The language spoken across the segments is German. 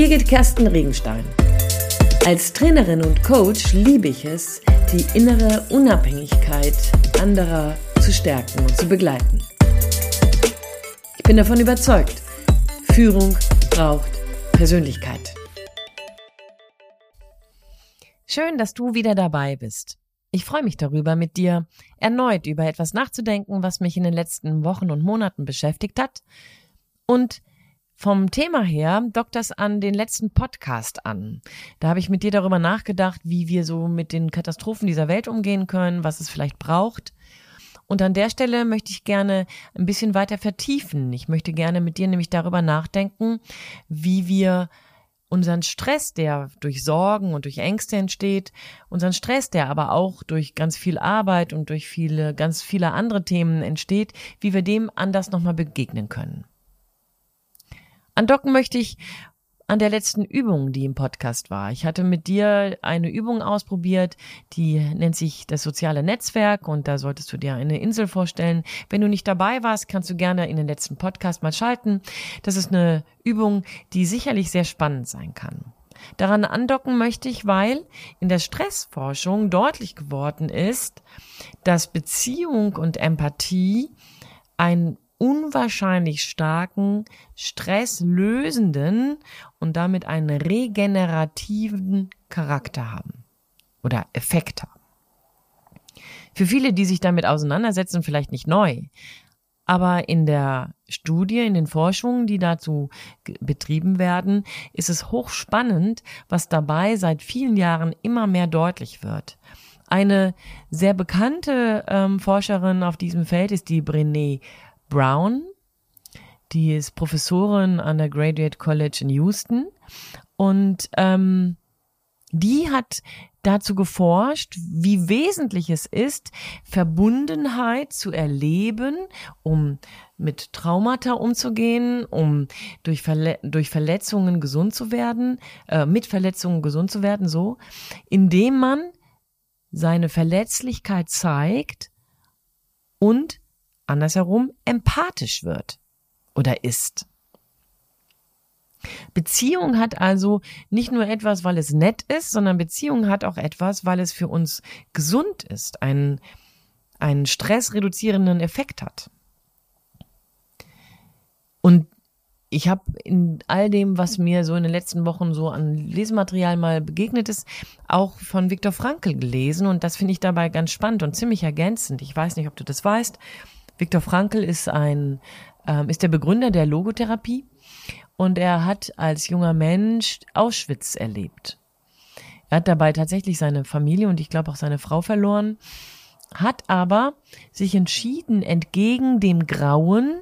Birgit Kersten Regenstein. Als Trainerin und Coach liebe ich es, die innere Unabhängigkeit anderer zu stärken und zu begleiten. Ich bin davon überzeugt, Führung braucht Persönlichkeit. Schön, dass du wieder dabei bist. Ich freue mich darüber, mit dir erneut über etwas nachzudenken, was mich in den letzten Wochen und Monaten beschäftigt hat und vom Thema her dockt das an den letzten Podcast an. Da habe ich mit dir darüber nachgedacht, wie wir so mit den Katastrophen dieser Welt umgehen können, was es vielleicht braucht. Und an der Stelle möchte ich gerne ein bisschen weiter vertiefen. Ich möchte gerne mit dir nämlich darüber nachdenken, wie wir unseren Stress, der durch Sorgen und durch Ängste entsteht, unseren Stress, der aber auch durch ganz viel Arbeit und durch viele, ganz viele andere Themen entsteht, wie wir dem anders nochmal begegnen können. Andocken möchte ich an der letzten Übung, die im Podcast war. Ich hatte mit dir eine Übung ausprobiert, die nennt sich das soziale Netzwerk und da solltest du dir eine Insel vorstellen. Wenn du nicht dabei warst, kannst du gerne in den letzten Podcast mal schalten. Das ist eine Übung, die sicherlich sehr spannend sein kann. Daran andocken möchte ich, weil in der Stressforschung deutlich geworden ist, dass Beziehung und Empathie ein unwahrscheinlich starken, stresslösenden und damit einen regenerativen Charakter haben oder Effekt haben. Für viele, die sich damit auseinandersetzen, vielleicht nicht neu, aber in der Studie, in den Forschungen, die dazu betrieben werden, ist es hochspannend, was dabei seit vielen Jahren immer mehr deutlich wird. Eine sehr bekannte ähm, Forscherin auf diesem Feld ist die Brené Brown. Die ist Professorin an der Graduate College in Houston. Und ähm, die hat dazu geforscht, wie wesentlich es ist, Verbundenheit zu erleben, um mit Traumata umzugehen, um durch, Verle durch Verletzungen gesund zu werden, äh, mit Verletzungen gesund zu werden, so, indem man seine Verletzlichkeit zeigt und andersherum empathisch wird oder ist. Beziehung hat also nicht nur etwas, weil es nett ist, sondern Beziehung hat auch etwas, weil es für uns gesund ist, einen, einen stressreduzierenden Effekt hat. Und ich habe in all dem, was mir so in den letzten Wochen so an Lesematerial mal begegnet ist, auch von Viktor Frankl gelesen und das finde ich dabei ganz spannend und ziemlich ergänzend. Ich weiß nicht, ob du das weißt. Viktor Frankl ist ein, ähm, ist der Begründer der Logotherapie und er hat als junger Mensch Auschwitz erlebt. Er hat dabei tatsächlich seine Familie und ich glaube auch seine Frau verloren, hat aber sich entschieden, entgegen dem Grauen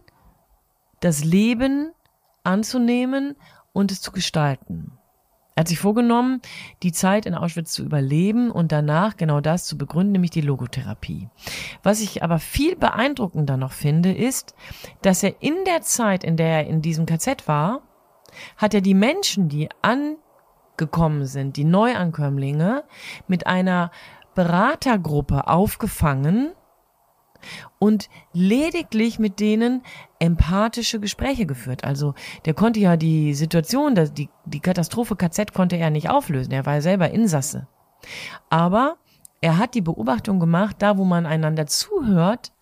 das Leben anzunehmen und es zu gestalten. Er hat sich vorgenommen, die Zeit in Auschwitz zu überleben und danach genau das zu begründen, nämlich die Logotherapie. Was ich aber viel beeindruckender noch finde, ist, dass er in der Zeit, in der er in diesem KZ war, hat er die Menschen, die angekommen sind, die Neuankömmlinge, mit einer Beratergruppe aufgefangen und lediglich mit denen empathische Gespräche geführt. Also der konnte ja die Situation, die, die Katastrophe KZ konnte er nicht auflösen. Er war ja selber Insasse. Aber er hat die Beobachtung gemacht, da wo man einander zuhört,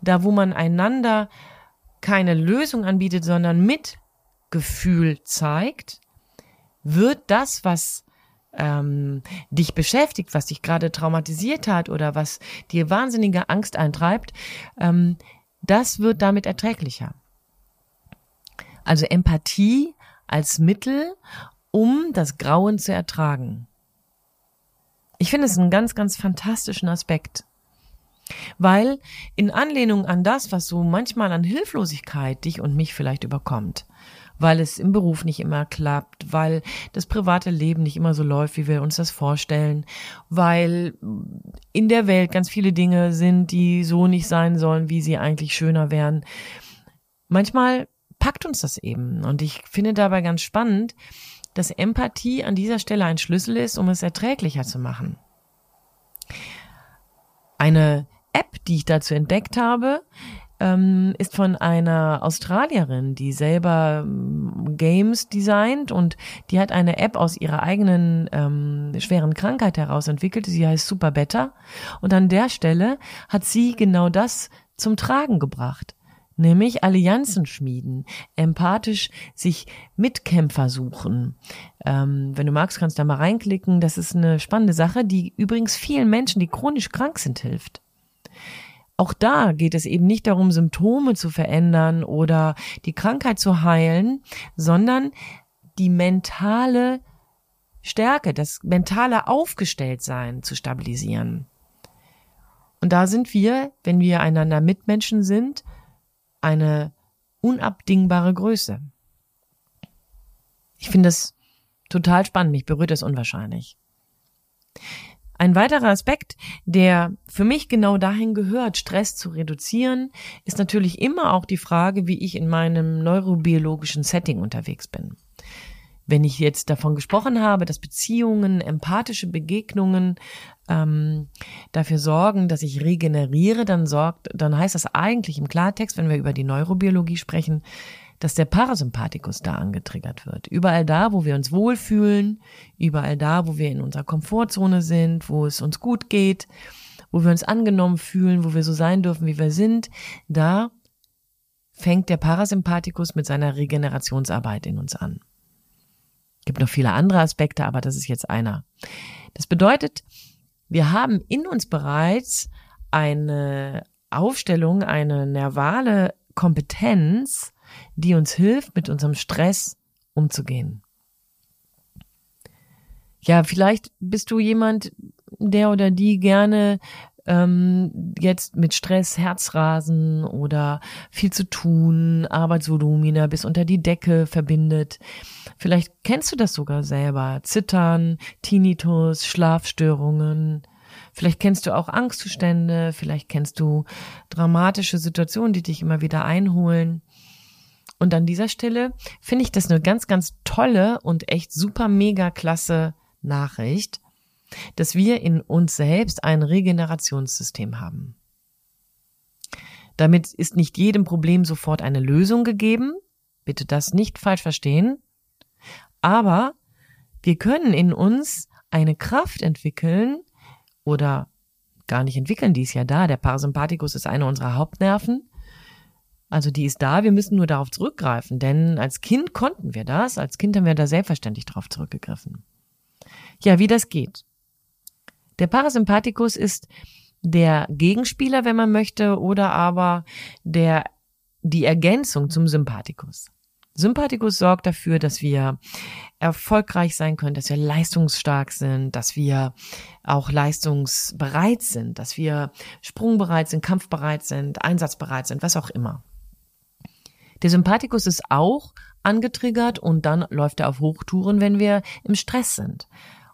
da wo man einander keine Lösung anbietet, sondern Mitgefühl zeigt, wird das, was ähm, dich beschäftigt, was dich gerade traumatisiert hat oder was dir wahnsinnige Angst eintreibt, ähm, das wird damit erträglicher. Also Empathie als Mittel, um das Grauen zu ertragen. Ich finde es einen ganz, ganz fantastischen Aspekt. Weil in Anlehnung an das, was so manchmal an Hilflosigkeit dich und mich vielleicht überkommt, weil es im Beruf nicht immer klappt, weil das private Leben nicht immer so läuft, wie wir uns das vorstellen, weil in der Welt ganz viele Dinge sind, die so nicht sein sollen, wie sie eigentlich schöner wären. Manchmal packt uns das eben. Und ich finde dabei ganz spannend, dass Empathie an dieser Stelle ein Schlüssel ist, um es erträglicher zu machen. Eine App, die ich dazu entdeckt habe, ähm, ist von einer Australierin, die selber ähm, Games designt und die hat eine App aus ihrer eigenen ähm, schweren Krankheit heraus entwickelt. Sie heißt Super Better. Und an der Stelle hat sie genau das zum Tragen gebracht. Nämlich Allianzen schmieden, empathisch sich Mitkämpfer suchen. Ähm, wenn du magst, kannst du da mal reinklicken. Das ist eine spannende Sache, die übrigens vielen Menschen, die chronisch krank sind, hilft. Auch da geht es eben nicht darum, Symptome zu verändern oder die Krankheit zu heilen, sondern die mentale Stärke, das mentale Aufgestelltsein zu stabilisieren. Und da sind wir, wenn wir einander Mitmenschen sind, eine unabdingbare Größe. Ich finde das total spannend, mich berührt das unwahrscheinlich. Ein weiterer Aspekt, der für mich genau dahin gehört, Stress zu reduzieren, ist natürlich immer auch die Frage, wie ich in meinem neurobiologischen Setting unterwegs bin. Wenn ich jetzt davon gesprochen habe, dass Beziehungen, empathische Begegnungen ähm, dafür sorgen, dass ich regeneriere, dann sorgt, dann heißt das eigentlich im Klartext, wenn wir über die Neurobiologie sprechen, dass der Parasympathikus da angetriggert wird. Überall da, wo wir uns wohlfühlen, überall da, wo wir in unserer Komfortzone sind, wo es uns gut geht, wo wir uns angenommen fühlen, wo wir so sein dürfen, wie wir sind, da fängt der Parasympathikus mit seiner Regenerationsarbeit in uns an. Gibt noch viele andere Aspekte, aber das ist jetzt einer. Das bedeutet, wir haben in uns bereits eine Aufstellung, eine nervale Kompetenz, die uns hilft, mit unserem Stress umzugehen. Ja, vielleicht bist du jemand, der oder die gerne ähm, jetzt mit Stress, Herzrasen oder viel zu tun, Arbeitsvolumina bis unter die Decke verbindet. Vielleicht kennst du das sogar selber. Zittern, Tinnitus, Schlafstörungen. Vielleicht kennst du auch Angstzustände, vielleicht kennst du dramatische Situationen, die dich immer wieder einholen. Und an dieser Stelle finde ich das eine ganz, ganz tolle und echt super mega klasse Nachricht, dass wir in uns selbst ein Regenerationssystem haben. Damit ist nicht jedem Problem sofort eine Lösung gegeben. Bitte das nicht falsch verstehen. Aber wir können in uns eine Kraft entwickeln oder gar nicht entwickeln, die ist ja da. Der Parasympathikus ist einer unserer Hauptnerven. Also die ist da, wir müssen nur darauf zurückgreifen, denn als Kind konnten wir das, als Kind haben wir da selbstverständlich darauf zurückgegriffen. Ja, wie das geht. Der Parasympathikus ist der Gegenspieler, wenn man möchte, oder aber der, die Ergänzung zum Sympathikus. Sympathikus sorgt dafür, dass wir erfolgreich sein können, dass wir leistungsstark sind, dass wir auch leistungsbereit sind, dass wir sprungbereit sind, kampfbereit sind, einsatzbereit sind, was auch immer. Der Sympathikus ist auch angetriggert und dann läuft er auf Hochtouren, wenn wir im Stress sind.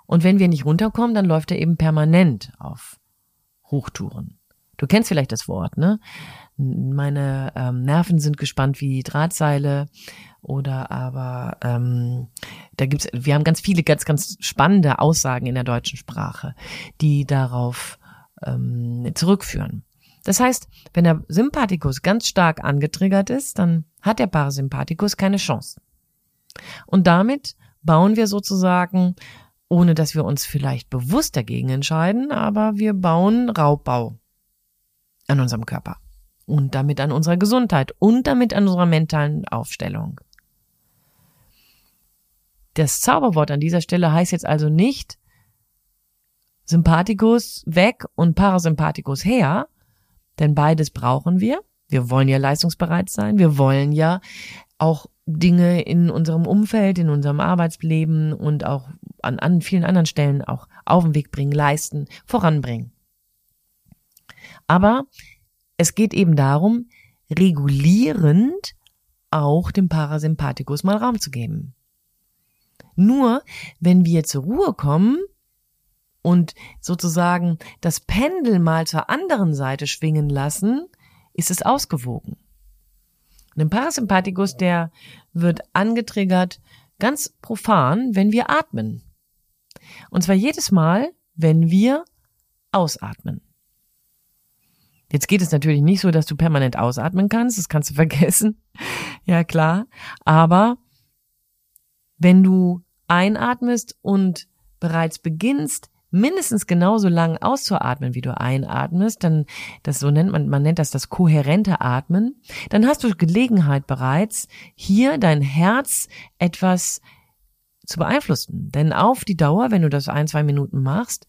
Und wenn wir nicht runterkommen, dann läuft er eben permanent auf Hochtouren. Du kennst vielleicht das Wort, ne? Meine ähm, Nerven sind gespannt wie Drahtseile oder aber ähm, da gibt's, wir haben ganz viele ganz ganz spannende Aussagen in der deutschen Sprache, die darauf ähm, zurückführen. Das heißt, wenn der Sympathikus ganz stark angetriggert ist, dann hat der Parasympathikus keine Chance. Und damit bauen wir sozusagen, ohne dass wir uns vielleicht bewusst dagegen entscheiden, aber wir bauen Raubbau an unserem Körper und damit an unserer Gesundheit und damit an unserer mentalen Aufstellung. Das Zauberwort an dieser Stelle heißt jetzt also nicht Sympathikus weg und Parasympathikus her, denn beides brauchen wir. Wir wollen ja leistungsbereit sein. Wir wollen ja auch Dinge in unserem Umfeld, in unserem Arbeitsleben und auch an, an vielen anderen Stellen auch auf den Weg bringen, leisten, voranbringen. Aber es geht eben darum, regulierend auch dem Parasympathikus mal Raum zu geben. Nur wenn wir zur Ruhe kommen, und sozusagen das Pendel mal zur anderen Seite schwingen lassen, ist es ausgewogen. Und Parasympathikus, der wird angetriggert ganz profan, wenn wir atmen. Und zwar jedes Mal, wenn wir ausatmen. Jetzt geht es natürlich nicht so, dass du permanent ausatmen kannst, das kannst du vergessen. ja, klar. Aber wenn du einatmest und bereits beginnst, mindestens genauso lang auszuatmen, wie du einatmest, dann, das so nennt man, man nennt das das kohärente Atmen, dann hast du Gelegenheit bereits, hier dein Herz etwas zu beeinflussen. Denn auf die Dauer, wenn du das ein, zwei Minuten machst,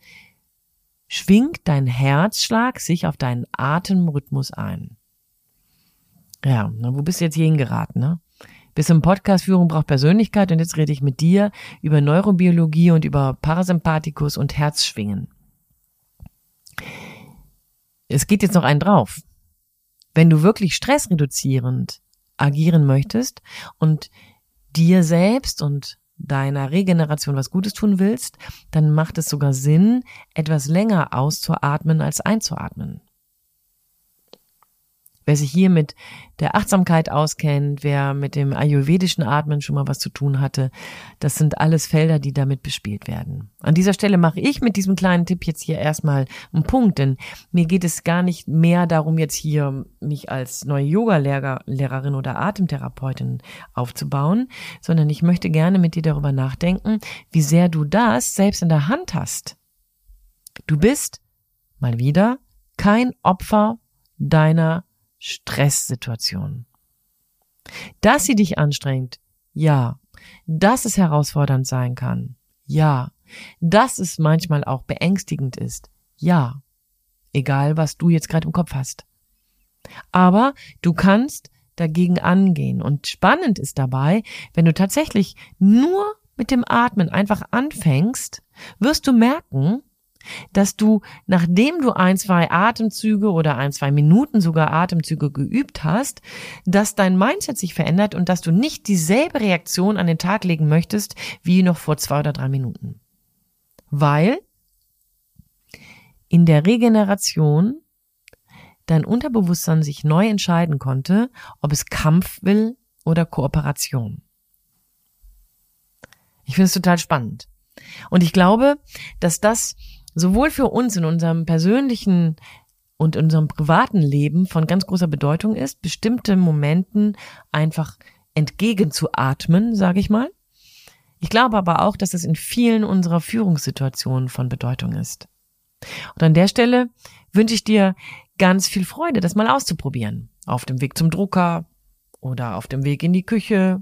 schwingt dein Herzschlag sich auf deinen Atemrhythmus ein. Ja, wo bist du jetzt hingeraten, ne? Bis im Podcast-Führung braucht Persönlichkeit und jetzt rede ich mit dir über Neurobiologie und über Parasympathikus und Herzschwingen. Es geht jetzt noch einen drauf. Wenn du wirklich stressreduzierend agieren möchtest und dir selbst und deiner Regeneration was Gutes tun willst, dann macht es sogar Sinn, etwas länger auszuatmen als einzuatmen. Wer sich hier mit der Achtsamkeit auskennt, wer mit dem ayurvedischen Atmen schon mal was zu tun hatte, das sind alles Felder, die damit bespielt werden. An dieser Stelle mache ich mit diesem kleinen Tipp jetzt hier erstmal einen Punkt, denn mir geht es gar nicht mehr darum, jetzt hier mich als neue Yoga-Lehrerin oder Atemtherapeutin aufzubauen, sondern ich möchte gerne mit dir darüber nachdenken, wie sehr du das selbst in der Hand hast. Du bist mal wieder kein Opfer deiner Stresssituation. Dass sie dich anstrengt, ja. Dass es herausfordernd sein kann, ja. Dass es manchmal auch beängstigend ist, ja. Egal, was du jetzt gerade im Kopf hast. Aber du kannst dagegen angehen. Und spannend ist dabei, wenn du tatsächlich nur mit dem Atmen einfach anfängst, wirst du merken, dass du, nachdem du ein, zwei Atemzüge oder ein, zwei Minuten sogar Atemzüge geübt hast, dass dein Mindset sich verändert und dass du nicht dieselbe Reaktion an den Tag legen möchtest wie noch vor zwei oder drei Minuten. Weil in der Regeneration dein Unterbewusstsein sich neu entscheiden konnte, ob es Kampf will oder Kooperation. Ich finde es total spannend. Und ich glaube, dass das sowohl für uns in unserem persönlichen und in unserem privaten Leben von ganz großer Bedeutung ist, bestimmte Momenten einfach entgegenzuatmen, sage ich mal. Ich glaube aber auch, dass es in vielen unserer Führungssituationen von Bedeutung ist. Und an der Stelle wünsche ich dir ganz viel Freude, das mal auszuprobieren. Auf dem Weg zum Drucker oder auf dem Weg in die Küche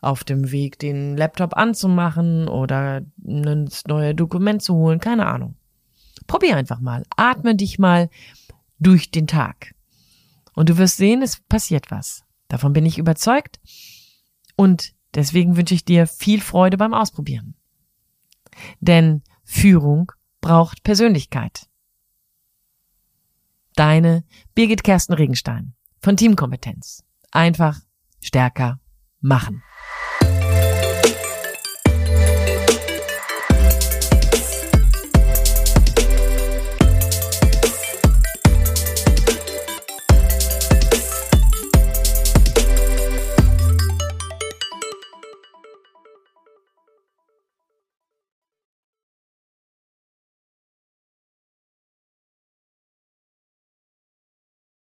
auf dem Weg, den Laptop anzumachen oder ein neue Dokument zu holen, keine Ahnung. Probier einfach mal. Atme dich mal durch den Tag. Und du wirst sehen, es passiert was. Davon bin ich überzeugt. Und deswegen wünsche ich dir viel Freude beim Ausprobieren. Denn Führung braucht Persönlichkeit. Deine Birgit Kersten Regenstein von Teamkompetenz. Einfach stärker machen.